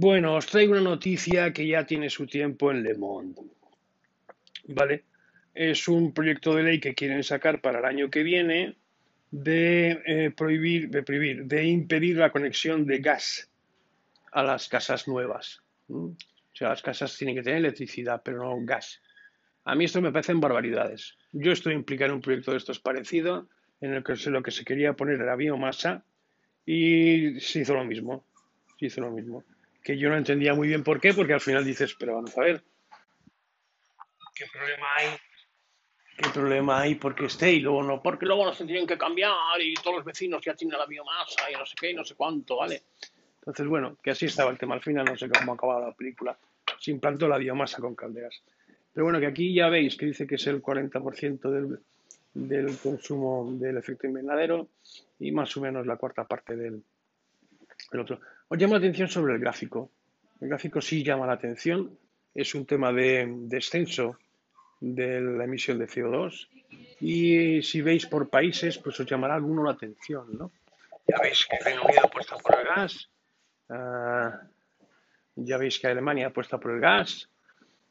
Bueno, os traigo una noticia que ya tiene su tiempo en Le Monde. ¿Vale? Es un proyecto de ley que quieren sacar para el año que viene de eh, prohibir, de impedir la conexión de gas a las casas nuevas. O sea, las casas tienen que tener electricidad, pero no gas. A mí esto me parecen barbaridades. Yo estoy implicado en un proyecto de estos parecido, en el que lo que se quería poner era biomasa, y se hizo lo mismo. Se hizo lo mismo que yo no entendía muy bien por qué, porque al final dices, pero vamos a ver, ¿qué problema hay? ¿Qué problema hay porque esté? Y luego no, porque luego nos tendrían que cambiar y todos los vecinos ya tienen la biomasa y no sé qué y no sé cuánto, ¿vale? Entonces, bueno, que así estaba el tema. Al final no sé cómo acababa la película. Se implantó la biomasa con calderas. Pero bueno, que aquí ya veis que dice que es el 40% del, del consumo del efecto invernadero y más o menos la cuarta parte del, del otro. Os llama la atención sobre el gráfico. El gráfico sí llama la atención. Es un tema de descenso de la emisión de CO2. Y si veis por países, pues os llamará alguno la atención, ¿no? Ya veis que Reino Unido apuesta por el gas. Ah, ya veis que Alemania apuesta por el gas.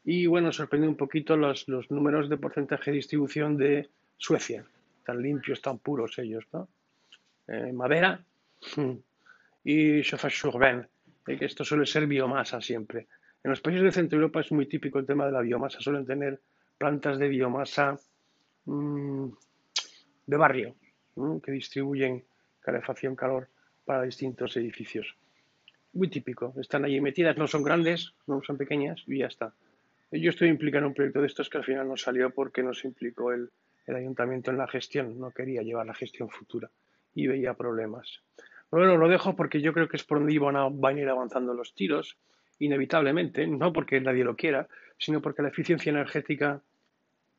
Y bueno, sorprende un poquito los, los números de porcentaje de distribución de Suecia. Tan limpios, tan puros ellos, ¿no? Eh, madera, y chauffage que esto suele ser biomasa siempre. En los países de Centro Europa es muy típico el tema de la biomasa, suelen tener plantas de biomasa mm, de barrio que distribuyen calefacción, calor para distintos edificios. Muy típico, están allí metidas, no son grandes, no son pequeñas y ya está. Yo estoy implicado en un proyecto de estos que al final no salió porque no se implicó el, ayuntamiento en la gestión, no quería llevar la gestión futura y veía problemas. Bueno, lo dejo porque yo creo que es por donde van a, van a ir avanzando los tiros, inevitablemente, no porque nadie lo quiera, sino porque la eficiencia energética,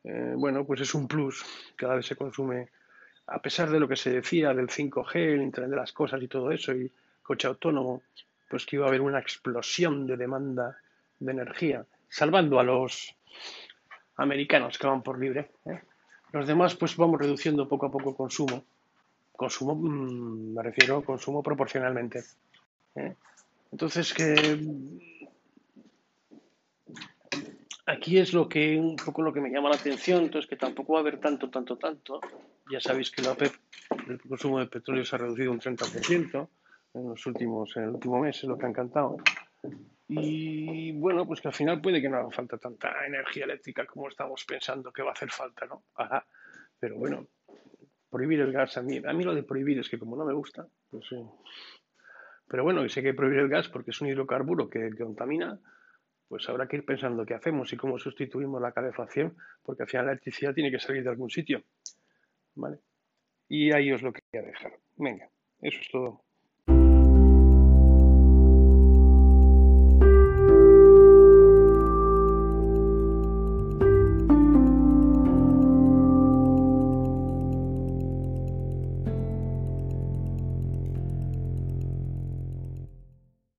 eh, bueno, pues es un plus, cada vez se consume, a pesar de lo que se decía del 5G, el Internet de las Cosas y todo eso, y coche autónomo, pues que iba a haber una explosión de demanda de energía, salvando a los americanos que van por libre. ¿eh? Los demás, pues vamos reduciendo poco a poco consumo Consumo, mm, me refiero consumo proporcionalmente. ¿eh? Entonces, que aquí es lo que un poco lo que me llama la atención, entonces que tampoco va a haber tanto, tanto, tanto. Ya sabéis que la OPEP, el consumo de petróleo se ha reducido un 30% en los últimos, en el último mes, es lo que han cantado. Y bueno, pues que al final puede que no haga falta tanta energía eléctrica como estamos pensando que va a hacer falta, ¿no? Ajá. Pero bueno, prohibir el gas a mí. A mí lo de prohibir es que como no me gusta, pues sí. Pero bueno, y sé que prohibir el gas porque es un hidrocarburo que, contamina, pues habrá que ir pensando qué hacemos y cómo sustituimos la calefacción, porque al final la electricidad tiene que salir de algún sitio. ¿Vale? Y ahí os lo quería dejar. Venga, eso es todo.